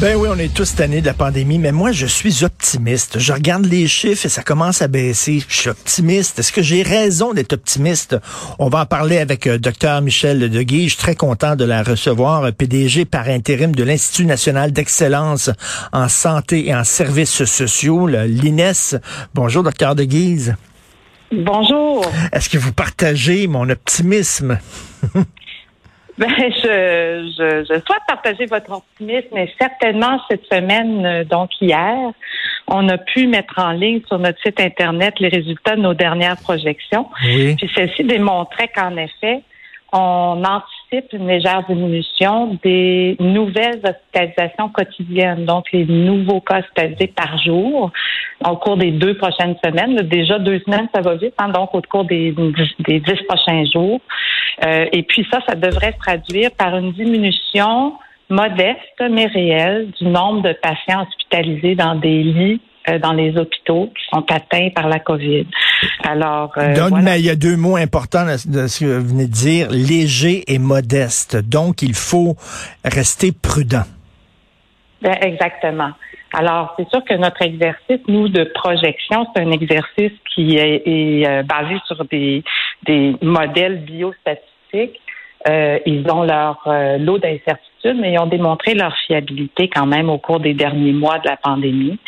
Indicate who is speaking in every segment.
Speaker 1: Ben oui, on est tous tannés de la pandémie, mais moi, je suis optimiste. Je regarde les chiffres et ça commence à baisser. Je suis optimiste. Est-ce que j'ai raison d'être optimiste? On va en parler avec euh, Dr Michel Deguy. Je suis très content de la recevoir, PDG par intérim de l'Institut national d'excellence en santé et en services sociaux, l'INES. Bonjour, Dr Deguise.
Speaker 2: Bonjour.
Speaker 1: Est-ce que vous partagez mon optimisme?
Speaker 2: Ben, je, je, je, souhaite partager votre optimisme, mais certainement cette semaine, euh, donc hier, on a pu mettre en ligne sur notre site Internet les résultats de nos dernières projections.
Speaker 1: Oui.
Speaker 2: Puis celle-ci démontrait qu'en effet, on une légère diminution des nouvelles hospitalisations quotidiennes, donc les nouveaux cas hospitalisés par jour au cours des deux prochaines semaines. Déjà deux semaines, ça va vite, hein, donc au cours des, dix prochains jours. Euh, et puis ça, ça devrait se traduire par une diminution modeste mais réelle du nombre de patients hospitalisés dans des lits dans les hôpitaux qui sont atteints par la COVID.
Speaker 1: Alors, euh, Donc, mais il y a deux mots importants de ce que vous venez de dire, léger et modeste. Donc, il faut rester prudent.
Speaker 2: Ben, exactement. Alors, c'est sûr que notre exercice, nous, de projection, c'est un exercice qui est, est euh, basé sur des, des modèles biostatistiques. Euh, ils ont leur euh, lot d'incertitudes, mais ils ont démontré leur fiabilité quand même au cours des derniers mois de la pandémie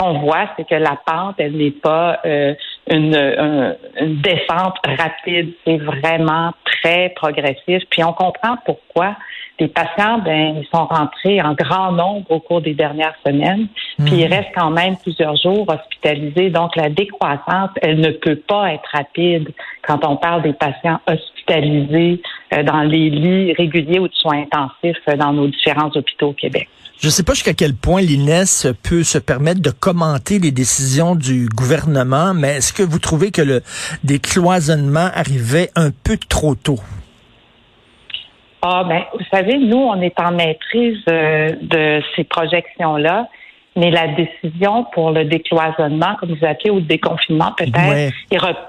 Speaker 2: qu'on voit, c'est que la pente, elle n'est pas euh, une, une, descente rapide. C'est vraiment très progressif. Puis on comprend pourquoi les patients, ben, ils sont rentrés en grand nombre au cours des dernières semaines. Puis ils mhm. restent quand même plusieurs jours hospitalisés. Donc la décroissance, elle ne peut pas être rapide quand on parle des patients hospitalisés dans les lits réguliers ou de soins intensifs euh, dans nos différents hôpitaux au Québec.
Speaker 1: Je ne sais pas jusqu'à quel point l'INES peut se permettre de commenter les décisions du gouvernement, mais est-ce que vous trouvez que le décloisonnement arrivait un peu trop tôt?
Speaker 2: Ah ben, vous savez, nous, on est en maîtrise euh, de ces projections-là, mais la décision pour le décloisonnement, comme vous appelez, ou le déconfinement, peut-être,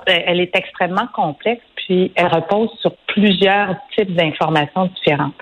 Speaker 2: elle est extrêmement complexe, puis elle repose sur plusieurs types d'informations différentes.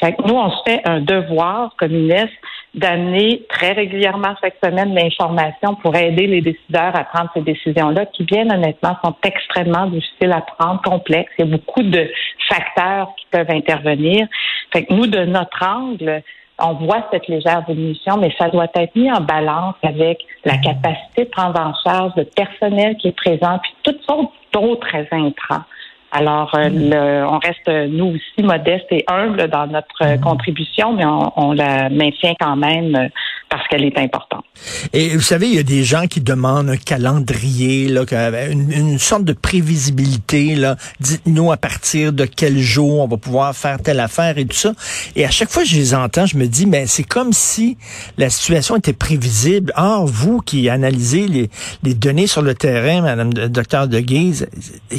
Speaker 2: Fait nous, on se fait un devoir comme INES d'amener très régulièrement chaque semaine l'information pour aider les décideurs à prendre ces décisions-là, qui bien honnêtement sont extrêmement difficiles à prendre, complexes. Il y a beaucoup de facteurs qui peuvent intervenir. Fait que nous, de notre angle, on voit cette légère diminution, mais ça doit être mis en balance avec la capacité de prendre en charge le personnel qui est présent, puis toutes sortes d'autres intrants. Alors, euh, mm. le, on reste, nous aussi, modestes et humbles dans notre mm. contribution, mais on, on, la maintient quand même euh, parce qu'elle est importante.
Speaker 1: Et vous savez, il y a des gens qui demandent un calendrier, là, une, une sorte de prévisibilité. Là. Dites-nous à partir de quel jour on va pouvoir faire telle affaire et tout ça. Et à chaque fois que je les entends, je me dis, mais c'est comme si la situation était prévisible. Or, vous qui analysez les, les données sur le terrain, Madame le docteur De Guise,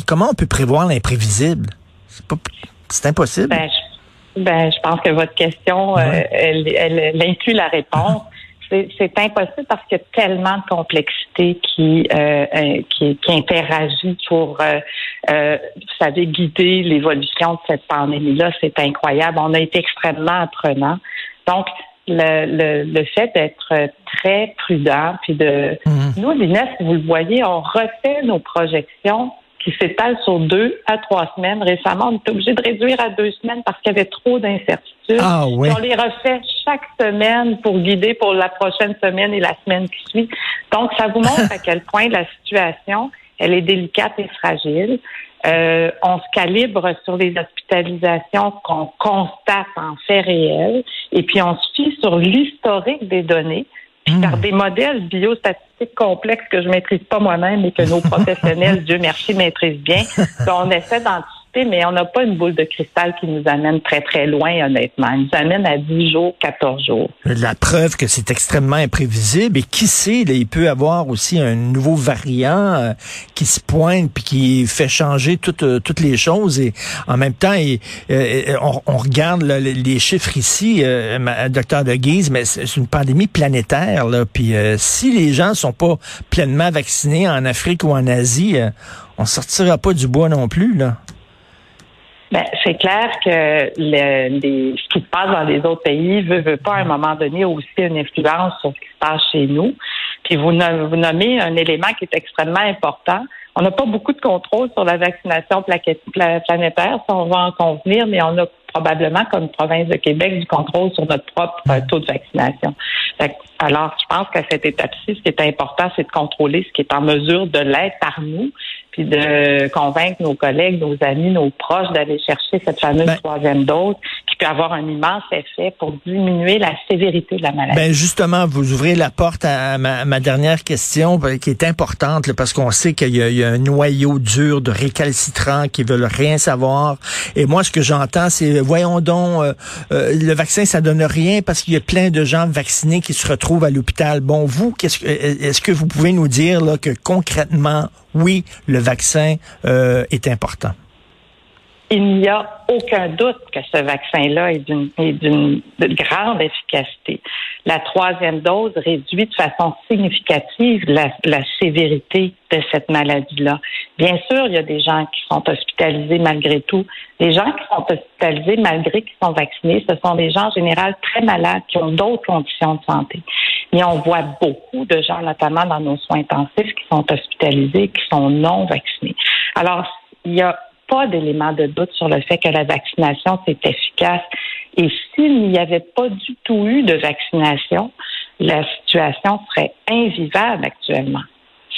Speaker 1: comment on peut prévoir l'imprévisible? C'est impossible.
Speaker 2: Ben, je, ben, je pense que votre question, euh, elle, elle, elle inclut la réponse c'est impossible parce qu'il y a tellement de complexité qui, euh, euh, qui, qui, interagit pour, euh, euh, vous savez, guider l'évolution de cette pandémie-là. C'est incroyable. On a été extrêmement apprenant. Donc, le, le, le fait d'être très prudent, puis de... Mmh. Nous, l'INES, vous le voyez, on refait nos projections qui s'étale sur deux à trois semaines. Récemment, on est obligé de réduire à deux semaines parce qu'il y avait trop d'incertitudes.
Speaker 1: Ah.
Speaker 2: On les refait chaque semaine pour guider pour la prochaine semaine et la semaine qui suit. Donc, ça vous montre à quel point la situation, elle est délicate et fragile. Euh, on se calibre sur les hospitalisations qu'on constate en fait réel et puis on se fie sur l'historique des données par hmm. des modèles biostatistiques complexes que je maîtrise pas moi-même et que nos professionnels, Dieu merci, maîtrisent bien. on essaie d'anticiper mais on n'a pas une boule de cristal qui nous amène très, très loin, honnêtement. Elle nous amène à 10 jours, 14 jours.
Speaker 1: La preuve que c'est extrêmement imprévisible. Et qui sait, il peut y avoir aussi un nouveau variant euh, qui se pointe puis qui fait changer toutes, euh, toutes les choses. Et en même temps, euh, on, regarde les chiffres ici, docteur De Guise, mais c'est une pandémie planétaire. Là, puis si les gens sont pas pleinement vaccinés en Afrique ou en Asie, on sortira pas du bois non plus. là.
Speaker 2: Ben, c'est clair que le, les, ce qui se passe dans les autres pays veut, veut pas à un moment donné aussi une influence sur ce qui se passe chez nous. Puis vous, vous nommez un élément qui est extrêmement important. On n'a pas beaucoup de contrôle sur la vaccination planétaire, si on va en convenir, mais on a probablement, comme province de Québec, du contrôle sur notre propre euh, taux de vaccination. Alors, je pense qu'à cette étape-ci, ce qui est important, c'est de contrôler ce qui est en mesure de l'être par nous, puis de convaincre nos collègues, nos amis, nos proches d'aller chercher cette fameuse ben troisième dose peut avoir un immense effet pour diminuer la sévérité de la maladie.
Speaker 1: Ben justement, vous ouvrez la porte à ma, dernière question ben, qui est importante parce qu'on sait qu'il y, a un noyau dur de récalcitrants qui veulent rien savoir. Et moi, ce que j'entends, c'est voyons donc, euh, euh, le vaccin, ça donne rien parce qu'il y a plein de gens vaccinés qui se retrouvent à l'hôpital. Bon, vous, qu'est-ce que, est-ce que vous pouvez nous dire là, que concrètement, oui, le vaccin euh, est important?
Speaker 2: il n'y a aucun doute que ce vaccin-là est d'une grande efficacité. La troisième dose réduit de façon significative la, sévérité de cette maladie-là. Bien sûr, il y a des gens qui sont hospitalisés malgré tout. Les gens qui sont hospitalisés malgré qu'ils sont vaccinés, ce sont des gens en général très malades qui ont d'autres conditions de santé. Mais on voit beaucoup de gens, notamment dans nos soins intensifs, qui sont hospitalisés, qui sont non vaccinés. Alors, il y a pas d'élément de doute sur le fait que la vaccination, c'est efficace. Et s'il n'y avait pas du tout eu de vaccination, la situation serait invivable actuellement.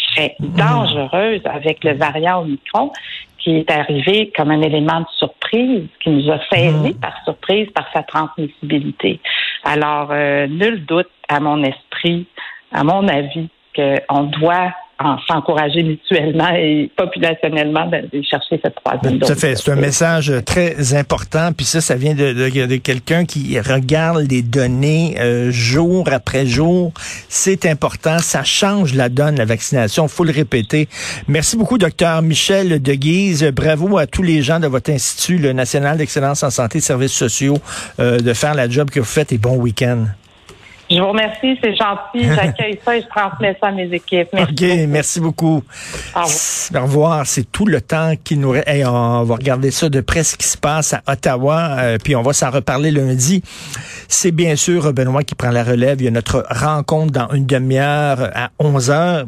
Speaker 2: Serait mmh. dangereuse avec le variant Omicron qui est arrivé comme un élément de surprise, qui nous a saisi mmh. par surprise par sa transmissibilité. Alors, euh, nul doute à mon esprit, à mon avis, qu'on doit s'encourager mutuellement et populationnellement de chercher cette troisième dose.
Speaker 1: Ça fait, c'est un message très important. Puis ça, ça vient de, de, quelqu'un qui regarde les données euh, jour après jour. C'est important. Ça change la donne, la vaccination. faut le répéter. Merci beaucoup, docteur Michel Deguise. Bravo à tous les gens de votre institut, le National d'excellence en santé et services sociaux, euh, de faire la job que vous faites et bon week-end.
Speaker 2: Je vous remercie, c'est gentil. J'accueille ça et je transmets ça à mes équipes.
Speaker 1: Merci OK, beaucoup. merci beaucoup. Au revoir. C'est tout le temps qui nous... Hey, on va regarder ça de près ce qui se passe à Ottawa, euh, puis on va s'en reparler lundi. C'est bien sûr Benoît qui prend la relève. Il y a notre rencontre dans une demi-heure à 11 heures.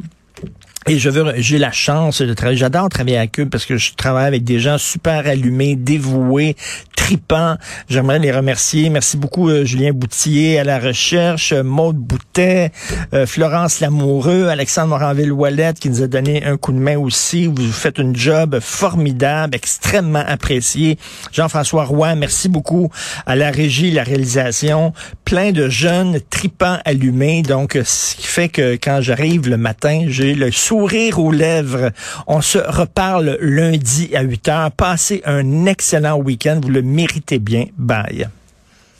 Speaker 1: Et je veux, j'ai la chance de travailler. J'adore travailler à Cube parce que je travaille avec des gens super allumés, dévoués, tripants. J'aimerais les remercier. Merci beaucoup, euh, Julien Boutier à la recherche, Maude Boutet, euh, Florence Lamoureux, Alexandre Moranville-Wallet qui nous a donné un coup de main aussi. Vous faites un job formidable, extrêmement apprécié. Jean-François Roy, merci beaucoup à la régie, la réalisation. Plein de jeunes tripants allumés. Donc, ce qui fait que quand j'arrive le matin, j'ai le sourire aux lèvres. On se reparle lundi à 8 heures. Passez un excellent week-end. Vous le méritez bien. Bye.